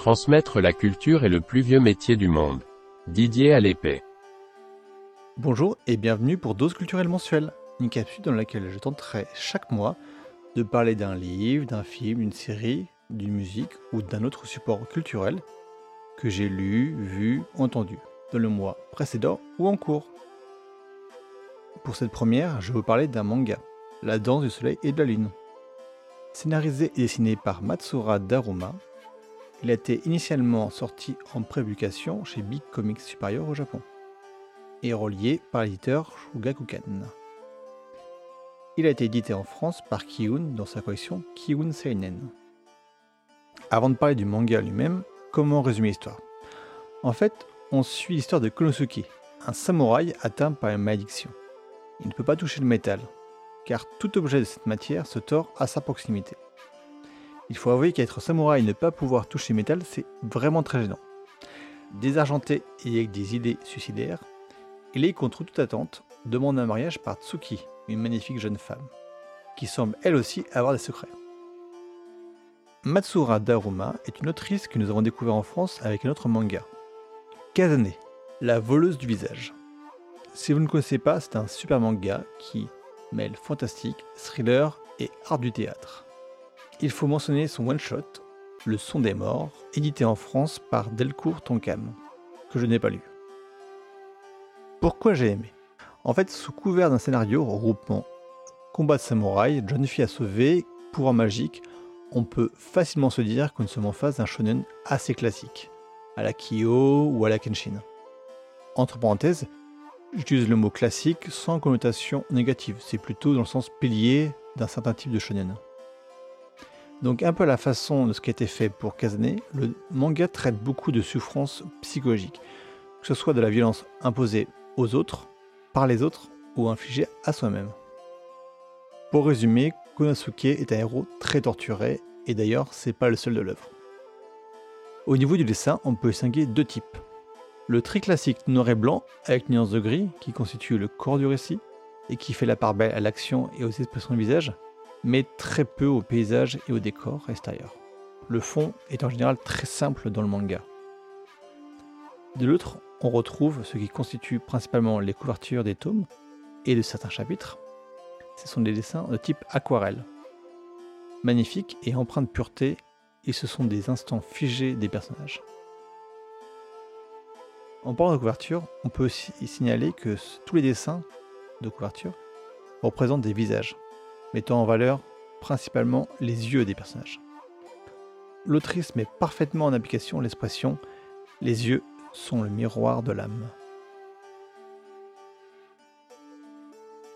Transmettre la culture est le plus vieux métier du monde. Didier à l'épée. Bonjour et bienvenue pour Dose culturelle mensuelle, une capsule dans laquelle je tenterai chaque mois de parler d'un livre, d'un film, d'une série, d'une musique ou d'un autre support culturel que j'ai lu, vu, entendu dans le mois précédent ou en cours. Pour cette première, je vais parler d'un manga, La danse du soleil et de la lune. Scénarisé et dessiné par Matsura Daruma, il a été initialement sorti en prépublication chez Big Comics Superior au Japon et relié par l'éditeur Shugakukan. Il a été édité en France par Kiun dans sa collection Kiun Seinen. Avant de parler du manga lui-même, comment résumer l'histoire? En fait, on suit l'histoire de Konosuke, un samouraï atteint par une malédiction. Il ne peut pas toucher le métal, car tout objet de cette matière se tord à sa proximité. Il faut avouer qu'être samouraï et ne pas pouvoir toucher métal, c'est vraiment très gênant. Désargenté et avec des idées suicidaires, est contre toute attente demandé un mariage par Tsuki, une magnifique jeune femme, qui semble elle aussi avoir des secrets. Matsura Daruma est une autrice que nous avons découvert en France avec un autre manga, Kazane, la voleuse du visage. Si vous ne connaissez pas, c'est un super manga qui mêle fantastique, thriller et art du théâtre il faut mentionner son one-shot, Le son des morts, édité en France par Delcourt Tonkam, que je n'ai pas lu. Pourquoi j'ai aimé? En fait, sous couvert d'un scénario regroupant combat de samouraï, jeune fille à sauver, pouvoir magique, on peut facilement se dire que nous sommes en face d'un shonen assez classique, à la Kyo ou à la Kenshin. Entre parenthèses, j'utilise le mot classique sans connotation négative, c'est plutôt dans le sens pilier d'un certain type de shonen. Donc un peu à la façon de ce qui a été fait pour Kazane, le manga traite beaucoup de souffrances psychologiques, que ce soit de la violence imposée aux autres, par les autres, ou infligée à soi-même. Pour résumer, Konosuke est un héros très torturé, et d'ailleurs c'est pas le seul de l'œuvre. Au niveau du dessin, on peut distinguer deux types. Le très classique noir et blanc, avec une nuance de gris, qui constitue le corps du récit, et qui fait la part belle à l'action et aux expressions du visage, mais très peu au paysage et au décor extérieur. Le fond est en général très simple dans le manga. De l'autre, on retrouve ce qui constitue principalement les couvertures des tomes et de certains chapitres. Ce sont des dessins de type aquarelle. Magnifiques et empreints de pureté, et ce sont des instants figés des personnages. En parlant de couverture, on peut aussi signaler que tous les dessins de couverture représentent des visages mettant en valeur principalement les yeux des personnages. L'autrice met parfaitement en application l'expression Les yeux sont le miroir de l'âme.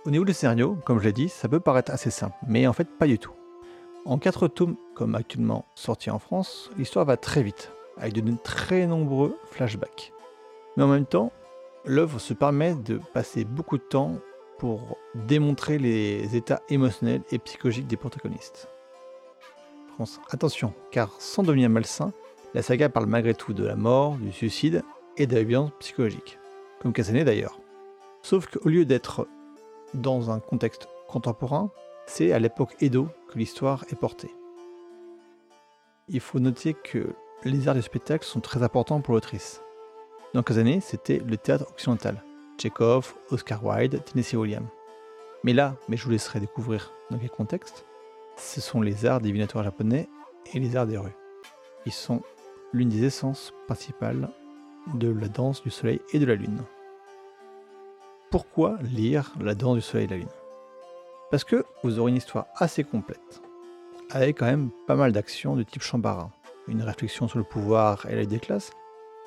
Au niveau du scénario, comme je l'ai dit, ça peut paraître assez simple, mais en fait pas du tout. En quatre tomes, comme actuellement sorti en France, l'histoire va très vite, avec de très nombreux flashbacks. Mais en même temps, l'œuvre se permet de passer beaucoup de temps pour démontrer les états émotionnels et psychologiques des protagonistes. France, attention, car sans devenir malsain, la saga parle malgré tout de la mort, du suicide et de la violence psychologique, comme Kazane d'ailleurs. Sauf qu'au lieu d'être dans un contexte contemporain, c'est à l'époque Edo que l'histoire est portée. Il faut noter que les arts du spectacle sont très importants pour l'autrice. Dans Kazane, c'était le théâtre occidental, Chekhov, Oscar Wilde, Tennessee Williams. Mais là, mais je vous laisserai découvrir dans quel contexte, ce sont les arts divinatoires japonais et les arts des rues. Ils sont l'une des essences principales de la danse du soleil et de la lune. Pourquoi lire la danse du soleil et de la lune? Parce que vous aurez une histoire assez complète, avec quand même pas mal d'actions de type chambarin, une réflexion sur le pouvoir et la des classes,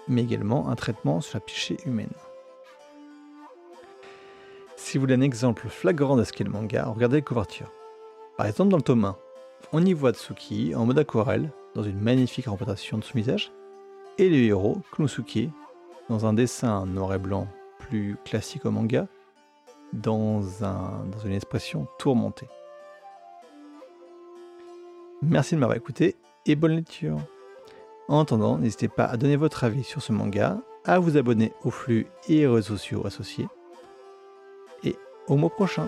mais également un traitement sur la psyché humaine. Si vous voulez un exemple flagrant de ce qu'est le manga, regardez les couvertures. Par exemple, dans le tome 1, on y voit Tsuki en mode aquarelle, dans une magnifique représentation de son visage, et le héros, Kunosuke, dans un dessin noir et blanc plus classique au manga, dans, une expression tourmentée. Merci de m'avoir écouté et bonne lecture. En attendant, n'hésitez pas à donner votre avis sur ce manga, à vous abonner au flux et aux réseaux sociaux associés au mois prochain.